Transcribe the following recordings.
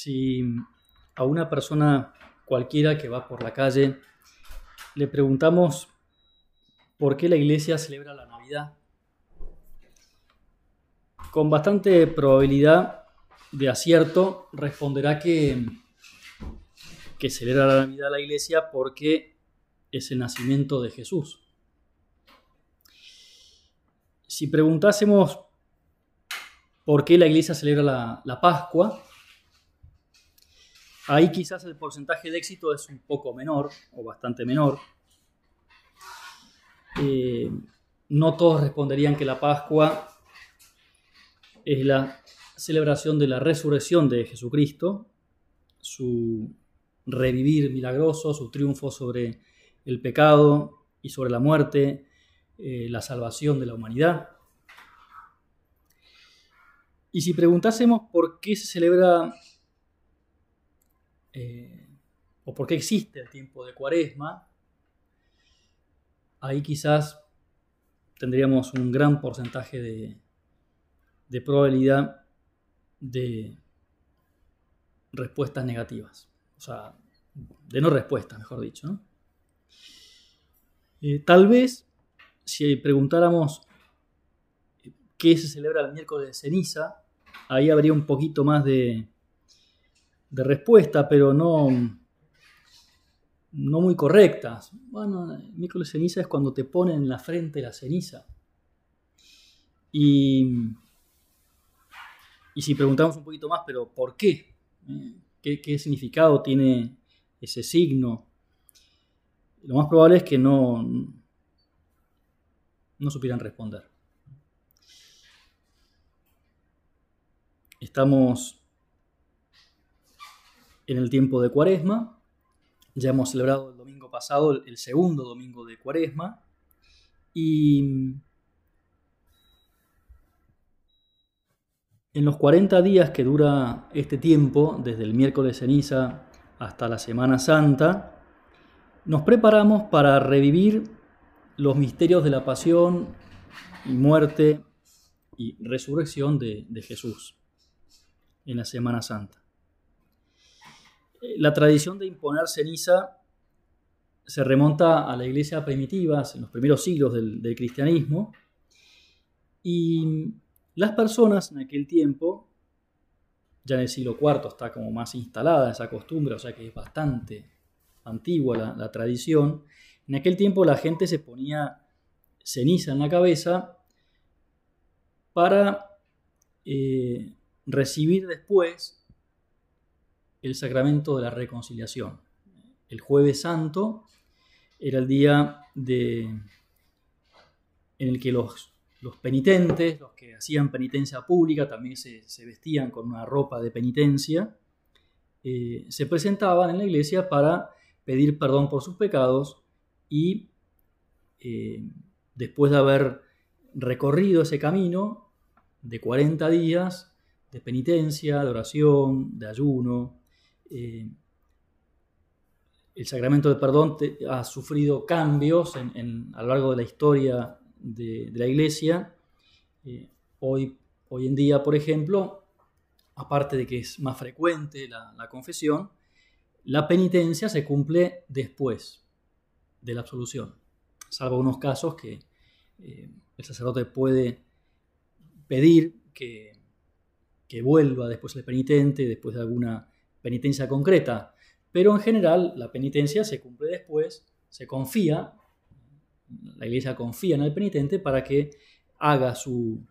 si a una persona cualquiera que va por la calle le preguntamos por qué la iglesia celebra la Navidad, con bastante probabilidad de acierto responderá que, que celebra la Navidad la iglesia porque es el nacimiento de Jesús. Si preguntásemos por qué la iglesia celebra la, la Pascua, Ahí quizás el porcentaje de éxito es un poco menor o bastante menor. Eh, no todos responderían que la Pascua es la celebración de la resurrección de Jesucristo, su revivir milagroso, su triunfo sobre el pecado y sobre la muerte, eh, la salvación de la humanidad. Y si preguntásemos por qué se celebra eh, o por qué existe el tiempo de cuaresma, ahí quizás tendríamos un gran porcentaje de, de probabilidad de respuestas negativas. O sea, de no respuesta, mejor dicho. Eh, tal vez, si preguntáramos qué se celebra el miércoles de ceniza, ahí habría un poquito más de, de respuesta, pero no, no muy correctas. Bueno, miércoles ceniza es cuando te ponen en la frente la ceniza. Y, y si preguntamos un poquito más, pero ¿por qué? ¿Eh? ¿Qué, ¿Qué, significado tiene ese signo? Lo más probable es que no, no supieran responder. Estamos en el tiempo de Cuaresma. Ya hemos celebrado el domingo pasado el segundo domingo de Cuaresma. Y en los 40 días que dura este tiempo, desde el miércoles ceniza hasta la Semana Santa, nos preparamos para revivir los misterios de la pasión y muerte y resurrección de, de Jesús en la Semana Santa. La tradición de imponer ceniza se remonta a la iglesia primitiva, en los primeros siglos del, cristianismo, y las personas en aquel tiempo, ya en el siglo IV está como más instalada esa costumbre, o sea que es bastante antigua la, tradición, en aquel tiempo la gente se ponía ceniza en la cabeza para eh, recibir después el sacramento de la reconciliación. El jueves santo era el día en el que los, los penitentes, los que hacían penitencia pública, también se, vestían con una ropa de penitencia, eh, se presentaban en la iglesia para pedir perdón por sus pecados y eh, después de haber recorrido ese camino de 40 días de penitencia, de oración, de ayuno, eh, el sacramento de perdón ha sufrido cambios a lo largo de la historia de, la Iglesia. Eh, hoy, en día, por ejemplo, aparte de que es más frecuente la, confesión, la penitencia se cumple después de la absolución, salvo unos casos que eh, el sacerdote puede pedir que vuelva después el penitente, después de alguna penitencia concreta, pero en general la penitencia se cumple después, se confía, la iglesia confía en el penitente para que haga su,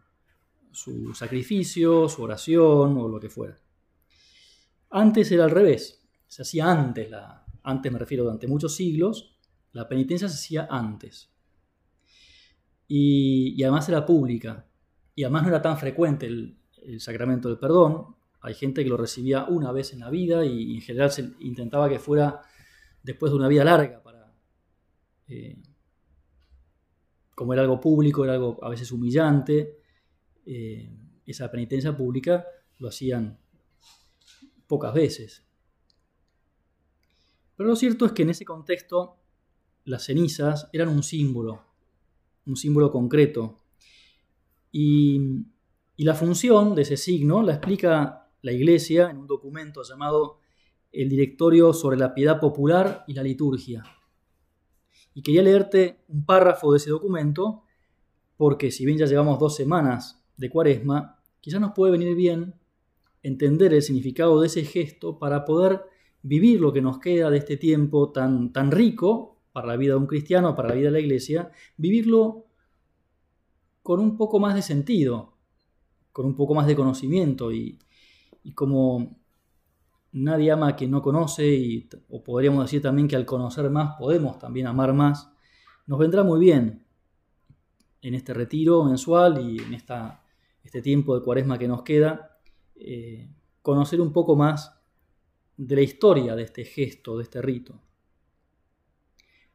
su sacrificio, su oración o lo que fuera. Antes era al revés, se hacía antes, la, antes me refiero durante muchos siglos, la penitencia se hacía antes. Y, además era pública, y además no era tan frecuente el, el sacramento del perdón, hay gente que lo recibía una vez en la vida y en general se intentaba que fuera después de una vida larga para... Eh, como era algo público, era algo a veces humillante, eh, esa penitencia pública lo hacían pocas veces. Pero lo cierto es que en ese contexto las cenizas eran un símbolo, un símbolo concreto. Y, y la función de ese signo la explica la Iglesia en un documento llamado El Directorio sobre la Piedad Popular y la Liturgia. Y quería leerte un párrafo de ese documento porque si bien ya llevamos dos semanas de cuaresma, quizás nos puede venir bien entender el significado de ese gesto para poder vivir lo que nos queda de este tiempo tan, tan rico para la vida de un cristiano, para la vida de la iglesia, vivirlo con un poco más de sentido, con un poco más de conocimiento y, como nadie ama a quien no conoce, y, o podríamos decir también que al conocer más podemos también amar más, nos vendrá muy bien en este retiro mensual y en esta, este tiempo de cuaresma que nos queda, eh, conocer un poco más de la historia de este gesto, de este rito.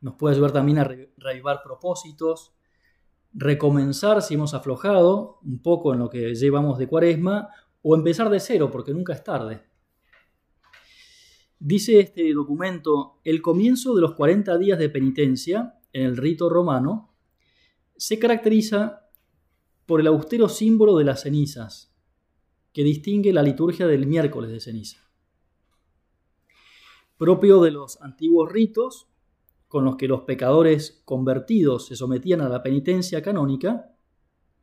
Nos puede ayudar también a reavivar propósitos, recomenzar si hemos aflojado un poco en lo que llevamos de cuaresma o empezar de cero porque nunca es tarde. Dice este documento, el comienzo de los 40 días de penitencia en el rito romano se caracteriza por el austero símbolo de las cenizas, que distingue la liturgia del miércoles de ceniza. Propio de los antiguos ritos con los que los pecadores convertidos se sometían a la penitencia canónica,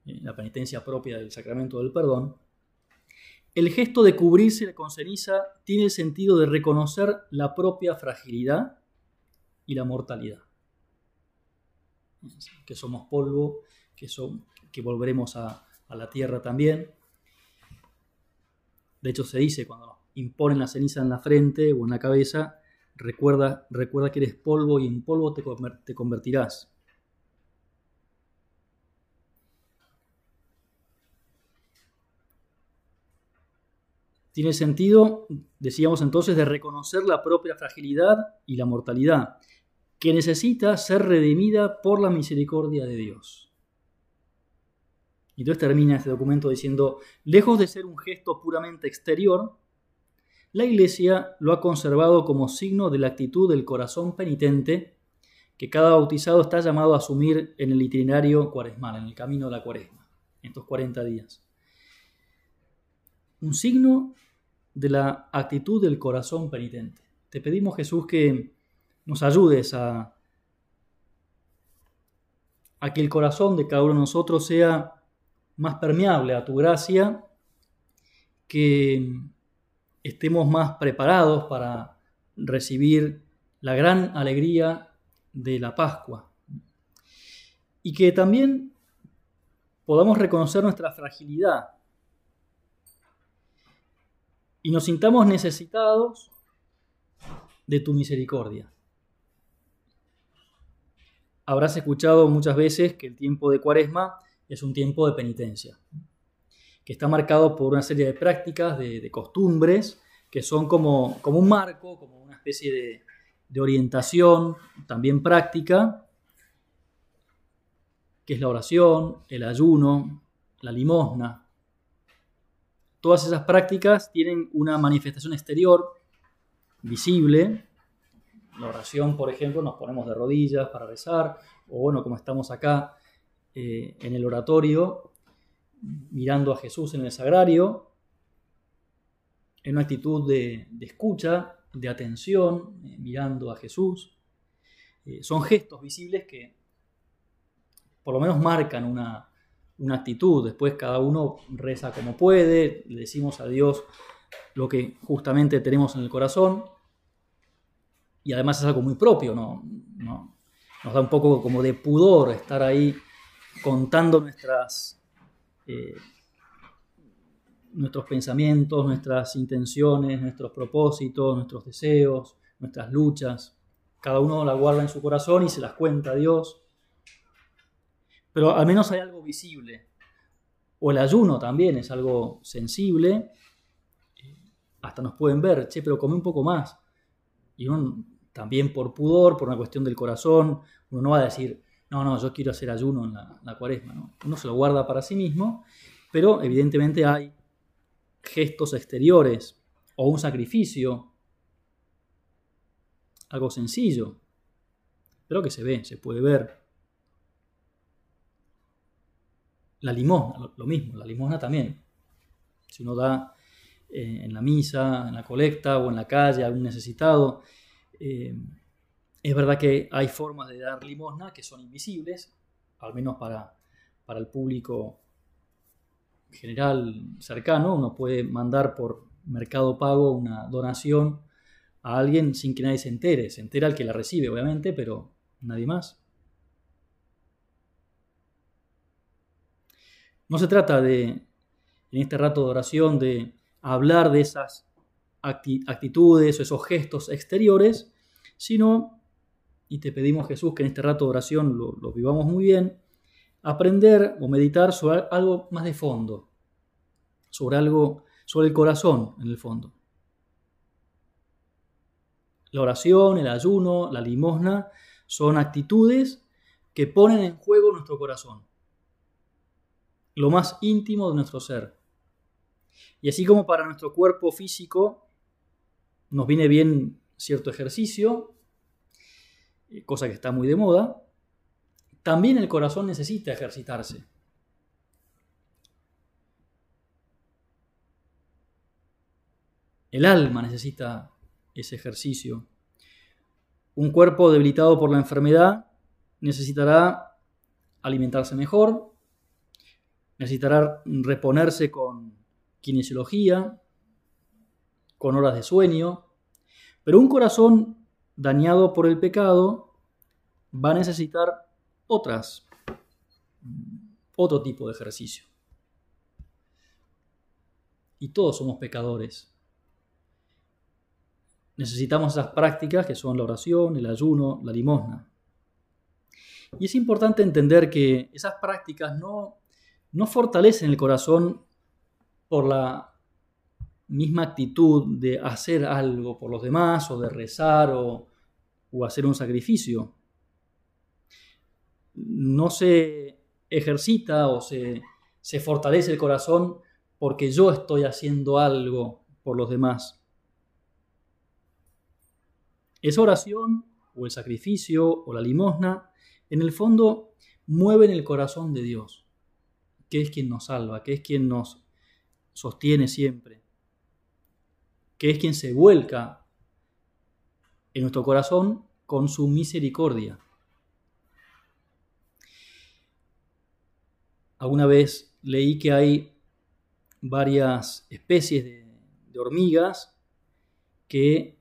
eh, la penitencia propia del sacramento del perdón, el gesto de cubrirse con ceniza tiene el sentido de reconocer la propia fragilidad y la mortalidad que somos polvo, que, que volveremos a, la tierra también. De hecho, se dice cuando imponen la ceniza en la frente o en la cabeza, recuerda, recuerda que eres polvo y en polvo te convertirás. Tiene sentido, decíamos entonces, de reconocer la propia fragilidad y la mortalidad que necesita ser redimida por la misericordia de Dios. Y entonces termina este documento diciendo, lejos de ser un gesto puramente exterior, la Iglesia lo ha conservado como signo de la actitud del corazón penitente que cada bautizado está llamado a asumir en el itinerario cuaresmal, en el camino de la cuaresma, en estos 40 días. Un signo de la actitud del corazón penitente. Te pedimos, Jesús, que nos ayudes a, a que el corazón de cada uno de nosotros sea más permeable a tu gracia, que estemos más preparados para recibir la gran alegría de la Pascua y que también podamos reconocer nuestra fragilidad y nos sintamos necesitados de tu misericordia. Habrás escuchado muchas veces que el tiempo de cuaresma es un tiempo de penitencia, que está marcado por una serie de prácticas, de, costumbres, que son como, como, un marco, como una especie de, de orientación también práctica, que es la oración, el ayuno, la limosna. Todas esas prácticas tienen una manifestación exterior visible, la oración, por ejemplo, nos ponemos de rodillas para rezar, o bueno, como estamos acá eh, en el oratorio, mirando a Jesús en el sagrario, en una actitud de, escucha, de atención, eh, mirando a Jesús. Eh, son gestos visibles que por lo menos marcan una, una actitud. Después cada uno reza como puede, le decimos a Dios lo que justamente tenemos en el corazón y además es algo muy propio, ¿no? nos da un poco como de pudor estar ahí contando nuestras, eh, nuestros pensamientos, nuestras intenciones, nuestros propósitos, nuestros deseos, nuestras luchas. Cada uno la guarda en su corazón y se las cuenta a Dios. Pero al menos hay algo visible. O el ayuno también es algo sensible. Hasta nos pueden ver, che, pero come un poco más. Y uno también por pudor, por una cuestión del corazón, uno no va a decir, no, no, yo quiero hacer ayuno en la, cuaresma, ¿no? uno se lo guarda para sí mismo, pero evidentemente hay gestos exteriores o un sacrificio, algo sencillo, pero que se ve, se puede ver. La limosna, lo mismo, la limosna también. Si uno da eh, en la misa, en la colecta o en la calle, algún necesitado. Eh, es verdad que hay formas de dar limosna que son invisibles, al menos para, para el público general cercano. Uno puede mandar por mercado pago una donación a alguien sin que nadie se entere. Se entera el que la recibe, obviamente, pero nadie más. No se trata de, en este rato de oración, de hablar de esas actitudes o esos gestos exteriores, sino, y te pedimos Jesús que en este rato de oración lo, lo vivamos muy bien, aprender o meditar sobre algo más de fondo, sobre algo, sobre el corazón en el fondo. La oración, el ayuno, la limosna son actitudes que ponen en juego nuestro corazón, lo más íntimo de nuestro ser. Y así como para nuestro cuerpo físico nos viene bien cierto ejercicio, eh, cosa que está muy de moda, también el corazón necesita ejercitarse. El alma necesita ese ejercicio. Un cuerpo debilitado por la enfermedad necesitará alimentarse mejor, necesitará reponerse con kinesiología, con horas de sueño, pero un corazón dañado por el pecado va a necesitar otras, otro tipo de ejercicio. Y todos somos pecadores necesitamos esas prácticas que son la oración, el ayuno, la limosna. Y es importante entender que esas prácticas no, no fortalecen el corazón por la misma actitud de hacer algo por los demás o de rezar o, hacer un sacrificio. No se ejercita o se, se fortalece el corazón porque yo estoy haciendo algo por los demás. Esa oración o el sacrificio o la limosna, en el fondo mueven el corazón de Dios, que es quien nos salva, que es quien nos sostiene siempre, que es quien se vuelca en nuestro corazón con su misericordia. Alguna vez leí que hay varias especies de, hormigas que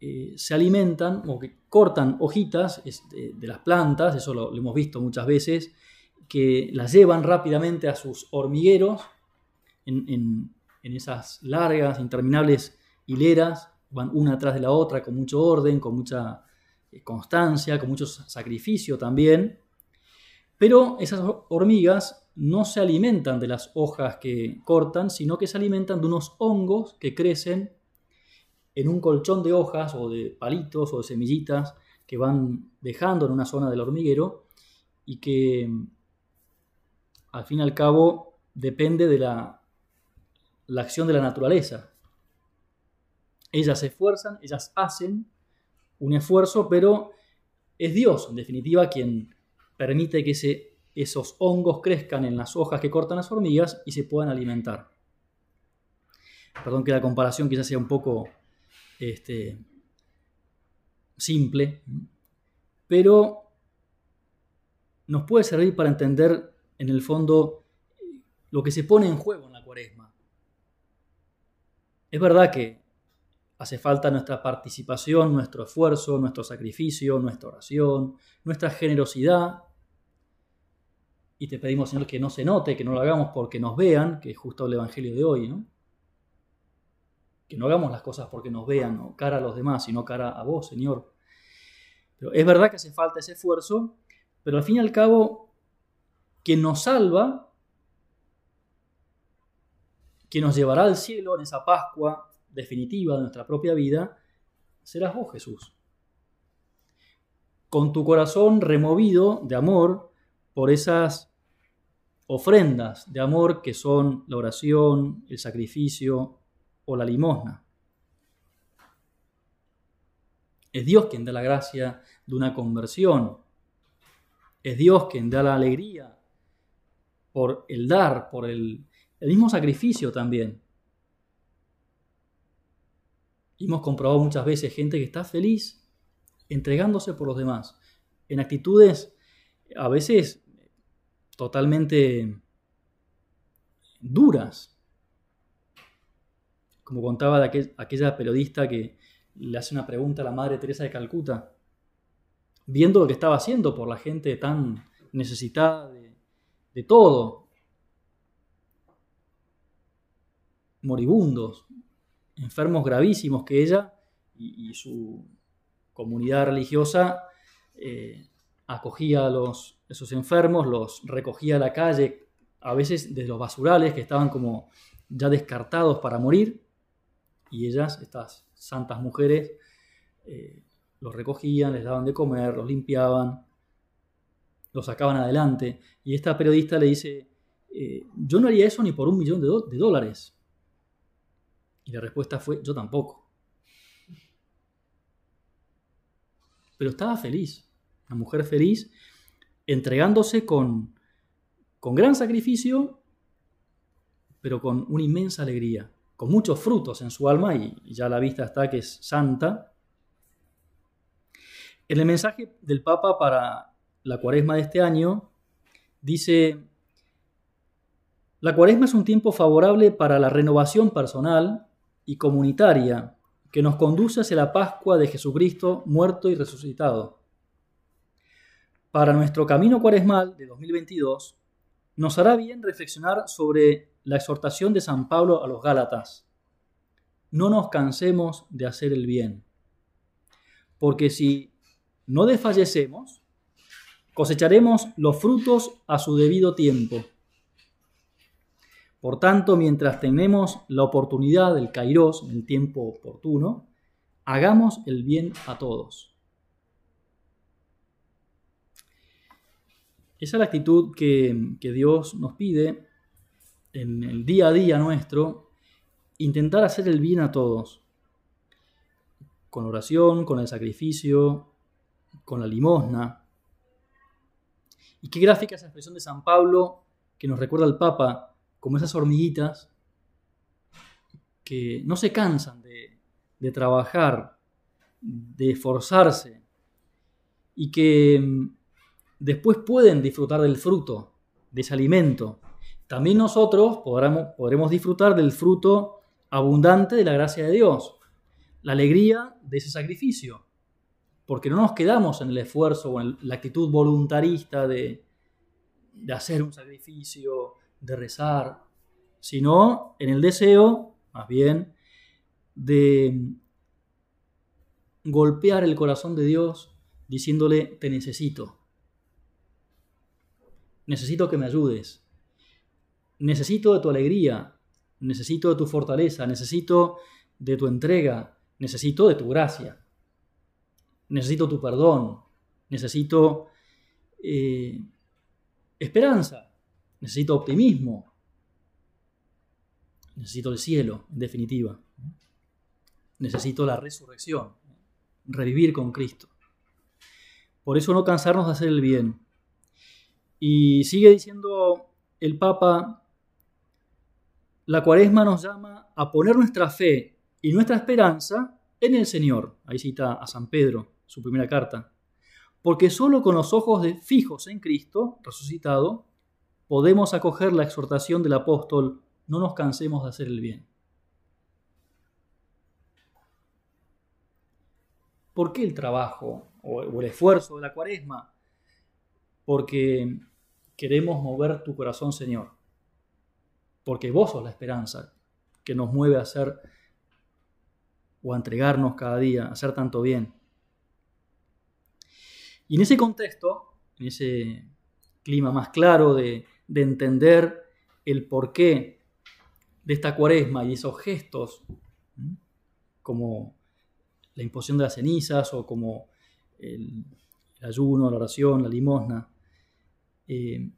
eh, se alimentan o que cortan hojitas de, las plantas, eso lo, hemos visto muchas veces, que las llevan rápidamente a sus hormigueros en, esas largas, interminables hileras, van una atrás de la otra con mucho orden, con mucha eh, constancia, con mucho sacrificio también. Pero esas hormigas no se alimentan de las hojas que cortan, sino que se alimentan de unos hongos que crecen en un colchón de hojas o de palitos o de semillitas que van dejando en una zona del hormiguero y que al fin y al cabo depende de la, la acción de la naturaleza. Ellas se esfuerzan, ellas hacen un esfuerzo, pero es Dios, en definitiva, quien permite que esos hongos crezcan en las hojas que cortan las hormigas y se puedan alimentar. Perdón que la comparación quizás sea un poco este, simple, pero nos puede servir para entender en el fondo lo que se pone en juego en la cuaresma. Es verdad que hace falta nuestra participación, nuestro esfuerzo, nuestro sacrificio, nuestra oración, nuestra generosidad. Y te pedimos, Señor, que no se note, que no lo hagamos porque nos vean, que es justo el Evangelio de hoy, ¿no? que no hagamos las cosas porque nos vean cara a los demás, sino cara a vos, Señor. Pero es verdad que hace falta ese esfuerzo, pero al fin y al cabo, quien nos salva, quien nos llevará al cielo en esa Pascua definitiva de nuestra propia vida, serás vos, Jesús. Con tu corazón removido de amor por esas ofrendas de amor que son la oración, el sacrificio, o la limosna. Es Dios quien da la gracia de una conversión. Es Dios quien da la alegría por el dar, por el, mismo sacrificio también. hemos comprobado muchas veces gente que está feliz entregándose por los demás, en actitudes a veces totalmente duras. Como contaba aquella periodista que le hace una pregunta a la Madre Teresa de Calcuta, viendo lo que estaba haciendo por la gente tan necesitada de, de todo, moribundos, enfermos gravísimos que ella y, su comunidad religiosa eh, acogía a los, esos enfermos, los recogía a la calle, a veces de los basurales que estaban como ya descartados para morir, y ellas, estas santas mujeres, eh, los recogían, les daban de comer, los limpiaban, los sacaban adelante. Y esta periodista le dice, eh, yo no haría eso ni por un millón de dólares. Y la respuesta fue, yo tampoco. Pero estaba feliz, una mujer feliz, entregándose con, con gran sacrificio, pero con una inmensa alegría, con muchos frutos en su alma, y ya la vista está que es santa. En el mensaje del Papa para la cuaresma de este año, dice, la cuaresma es un tiempo favorable para la renovación personal y comunitaria que nos conduce hacia la Pascua de Jesucristo muerto y resucitado. Para nuestro camino cuaresmal de 2022, nos hará bien reflexionar sobre la exhortación de San Pablo a los Gálatas. No nos cansemos de hacer el bien, porque si no desfallecemos, cosecharemos los frutos a su debido tiempo. Por tanto, mientras tenemos la oportunidad del kairos, en el tiempo oportuno, hagamos el bien a todos. Esa es la actitud que, que Dios nos pide en el día a día nuestro, intentar hacer el bien a todos, con oración, con el sacrificio, con la limosna. Y qué gráfica esa expresión de San Pablo que nos recuerda al Papa como esas hormiguitas que no se cansan de, trabajar, de esforzarse y que mm, después pueden disfrutar del fruto, de ese alimento. También nosotros podremos, podremos disfrutar del fruto abundante de la gracia de Dios, la alegría de ese sacrificio, porque no nos quedamos en el esfuerzo o en la actitud voluntarista de, de hacer un sacrificio, de rezar, sino en el deseo, más bien, de golpear el corazón de Dios diciéndole, te necesito. Necesito que me ayudes. Necesito de tu alegría. Necesito de tu fortaleza. Necesito de tu entrega. Necesito de tu gracia. Necesito tu perdón. Necesito eh, esperanza. Necesito optimismo. Necesito el cielo, en definitiva. Necesito la resurrección, revivir con Cristo. Por eso no cansarnos de hacer el bien. Y sigue diciendo el Papa, la cuaresma nos llama a poner nuestra fe y nuestra esperanza en el Señor. Ahí cita a San Pedro, su primera carta. Porque solo con los ojos de, fijos en Cristo, resucitado, podemos acoger la exhortación del apóstol, no nos cansemos de hacer el bien. ¿Por qué el trabajo o el esfuerzo de la cuaresma? Porque queremos mover tu corazón, Señor. Porque vos sos la esperanza que nos mueve a hacer o a entregarnos cada día, a hacer tanto bien. Y en ese contexto, en ese clima más claro de de entender el porqué de esta cuaresma y esos gestos, como la imposición de las cenizas o como el, ayuno, la oración, la limosna. Eh,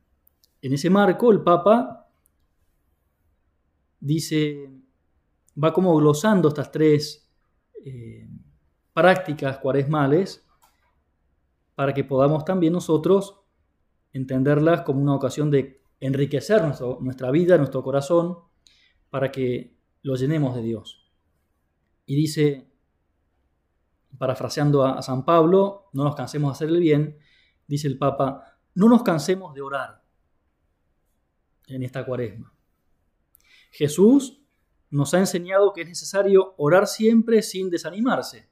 en ese marco, el Papa dice, va como glosando estas tres eh, prácticas cuaresmales para que podamos también nosotros entenderlas como una ocasión de enriquecer nuestra vida, nuestro corazón, para que lo llenemos de Dios. Y dice, parafraseando a, San Pablo, no nos cansemos de hacer el bien, dice el Papa, no nos cansemos de orar en esta cuaresma. Jesús nos ha enseñado que es necesario orar siempre sin desanimarse.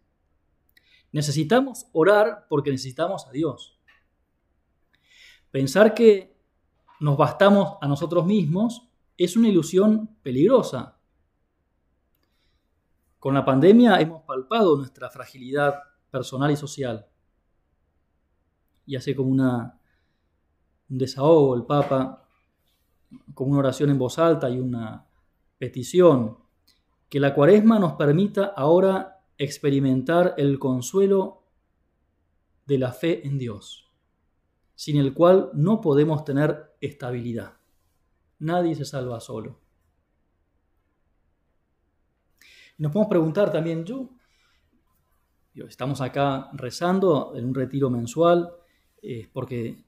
Necesitamos orar porque necesitamos a Dios. Pensar que nos bastamos a nosotros mismos es una ilusión peligrosa. Con la pandemia hemos palpado nuestra fragilidad personal y social. Y hace como una, un desahogo el Papa, como una oración en voz alta y una petición, que la cuaresma nos permita ahora experimentar el consuelo de la fe en Dios, sin el cual no podemos tener estabilidad. Nadie se salva solo. nos podemos preguntar también, yo, estamos acá rezando en un retiro mensual, eh, porque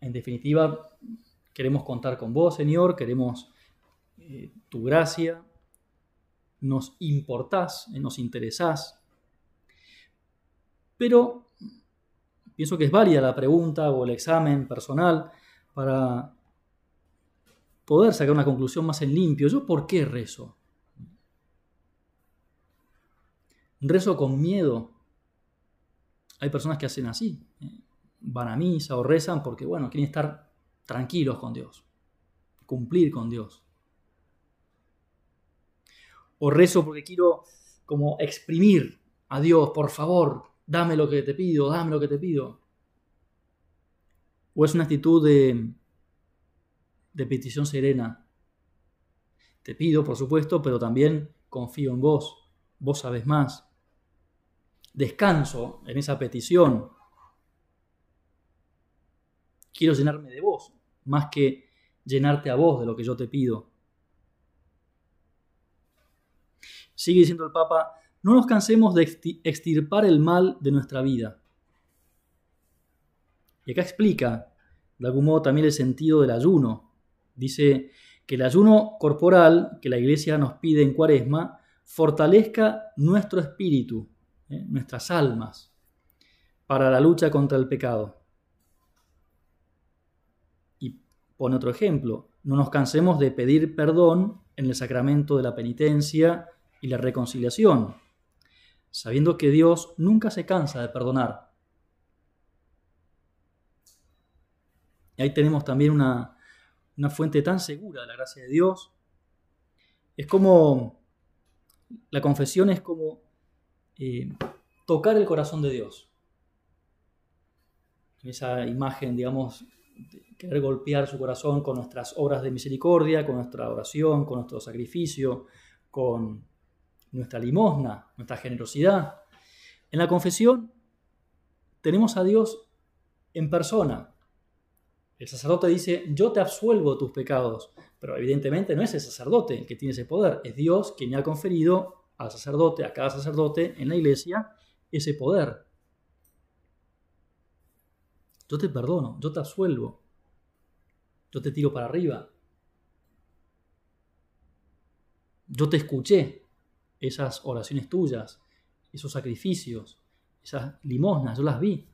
en definitiva queremos contar con vos, Señor, queremos eh, tu gracia, nos importás, eh, nos interesás. Pero pienso que es válida la pregunta o el examen personal para poder sacar una conclusión más en limpio. ¿Yo por qué rezo? ¿Rezo con miedo? Hay personas que hacen así. Eh, van a misa o rezan porque, bueno, quieren estar tranquilos con Dios, cumplir con Dios o rezo porque quiero como exprimir a Dios, por favor, dame lo que te pido, dame lo que te pido. O es una actitud de, de petición serena. Te pido, por supuesto, pero también confío en vos. Vos sabes más. Descanso en esa petición. Quiero llenarme de vos, más que llenarte a vos de lo que yo te pido. Sigue diciendo el Papa, no nos cansemos de extirpar el mal de nuestra vida. Y acá explica, de algún modo, también el sentido del ayuno. Dice que el ayuno corporal que la Iglesia nos pide en cuaresma fortalezca nuestro espíritu, ¿eh? nuestras almas, para la lucha contra el pecado. Y pone otro ejemplo, no nos cansemos de pedir perdón en el sacramento de la penitencia y la reconciliación, sabiendo que Dios nunca se cansa de perdonar. Y ahí tenemos también una, fuente tan segura de la gracia de Dios. Es como, la confesión es como eh, tocar el corazón de Dios. Esa imagen, digamos, de querer golpear su corazón con nuestras obras de misericordia, con nuestra oración, con nuestro sacrificio, con nuestra limosna, nuestra generosidad. En la confesión tenemos a Dios en persona. El sacerdote dice, yo te absuelvo tus pecados, pero evidentemente no es el sacerdote el que tiene ese poder, es Dios quien ha conferido al sacerdote, a cada sacerdote en la iglesia, ese poder. Yo te perdono, yo te absuelvo, yo te tiro para arriba, yo te escuché, esas oraciones tuyas, esos sacrificios, esas limosnas, yo las vi.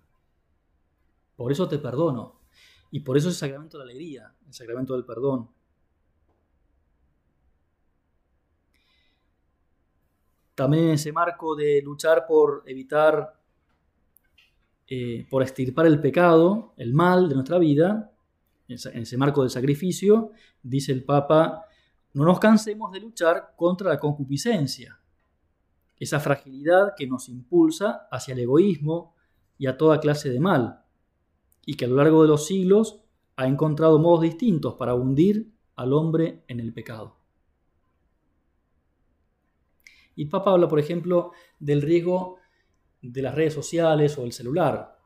Por eso te perdono. Y por eso es el sacramento de la alegría, el sacramento del perdón. También en ese marco de luchar por evitar, eh, por extirpar el pecado, el mal de nuestra vida, en ese marco del sacrificio, dice el Papa, no nos cansemos de luchar contra la concupiscencia, esa fragilidad que nos impulsa hacia el egoísmo y a toda clase de mal, y que a lo largo de los siglos ha encontrado modos distintos para hundir al hombre en el pecado. Y el Papa habla, por ejemplo, del riesgo de las redes sociales o el celular.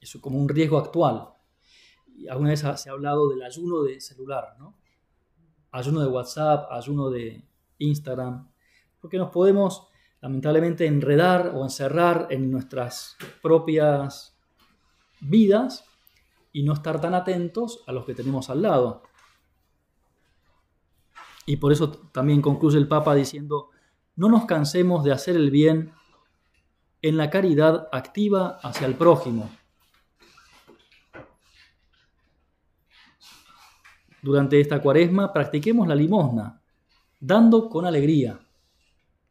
Eso como un riesgo actual. Y alguna vez se ha hablado del ayuno de celular, ¿no? Ayuno de WhatsApp, ayuno de Instagram porque nos podemos lamentablemente enredar o encerrar en nuestras propias vidas y no estar tan atentos a los que tenemos al lado. Y por eso también concluye el Papa diciendo, no nos cansemos de hacer el bien en la caridad activa hacia el prójimo. Durante esta cuaresma practiquemos la limosna, dando con alegría.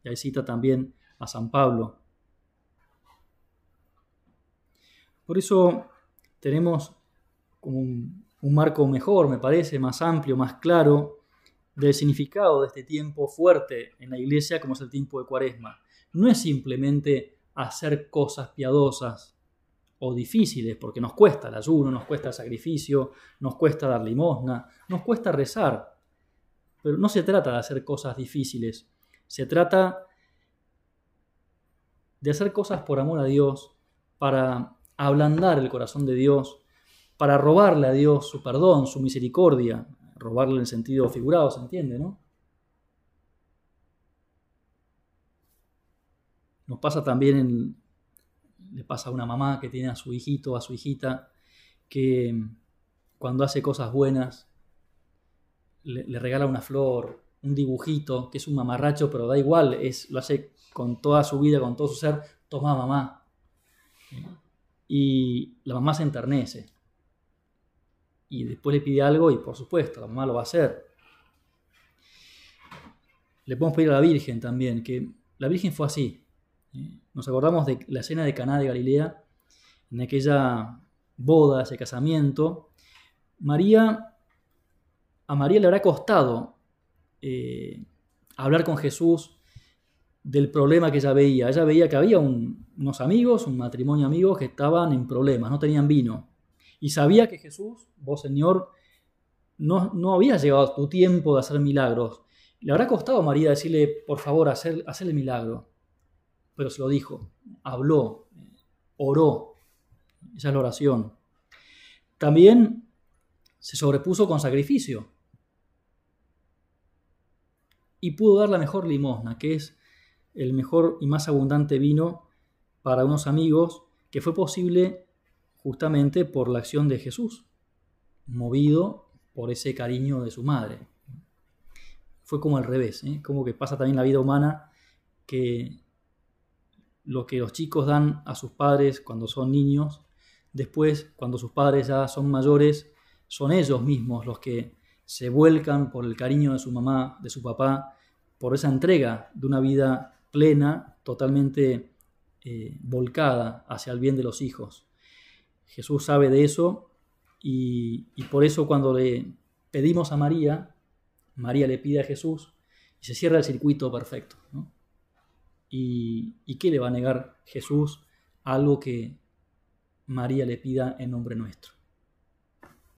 Y ahí cita también a San Pablo. Por eso tenemos un, un marco mejor, me parece, más amplio, más claro, del significado de este tiempo fuerte en la iglesia como es el tiempo de cuaresma. No es simplemente hacer cosas piadosas o difíciles, porque nos cuesta el ayuno, nos cuesta el sacrificio, nos cuesta dar limosna, nos cuesta rezar. Pero no se trata de hacer cosas difíciles, se trata de hacer cosas por amor a Dios, para ablandar el corazón de Dios, para robarle a Dios su perdón, su misericordia, robarle en el sentido figurado, ¿se entiende, no? Nos pasa también, en, le pasa a una mamá que tiene a su hijito, a su hijita, que cuando hace cosas buenas, le, regala una flor, un dibujito, que es un mamarracho, pero da igual, es, lo hace con toda su vida, con todo su ser, toma mamá. Y la mamá se enternece. Y después le pide algo y por supuesto, la mamá lo va a hacer. Le podemos pedir a la Virgen también, que la Virgen fue así. Nos acordamos de la escena de Caná de Galilea, en aquella boda, ese casamiento. María, a María le habrá costado eh, hablar con Jesús del problema que ella veía. Ella veía que había unos amigos, un matrimonio amigos que estaban en problemas, no tenían vino. Y sabía que Jesús, vos Señor, no, no había llegado tu tiempo de hacer milagros. Le habrá costado a María decirle, por favor, hacer, hacer el milagro pero se lo dijo, habló, oró. Esa es la oración. También se sobrepuso con sacrificio y pudo dar la mejor limosna, que es el mejor y más abundante vino para unos amigos, que fue posible justamente por la acción de Jesús, movido por ese cariño de su madre. Fue como al revés, ¿eh? como que pasa también la vida humana, que lo que los chicos dan a sus padres cuando son niños, después cuando sus padres ya son mayores, son ellos mismos los que se vuelcan por el cariño de su mamá, de su papá, por esa entrega de una vida plena, totalmente eh, volcada hacia el bien de los hijos. Jesús sabe de eso y, por eso cuando le pedimos a María, María le pide a Jesús y se cierra el circuito perfecto. ¿Y, qué le va a negar Jesús? Algo que María le pida en nombre nuestro.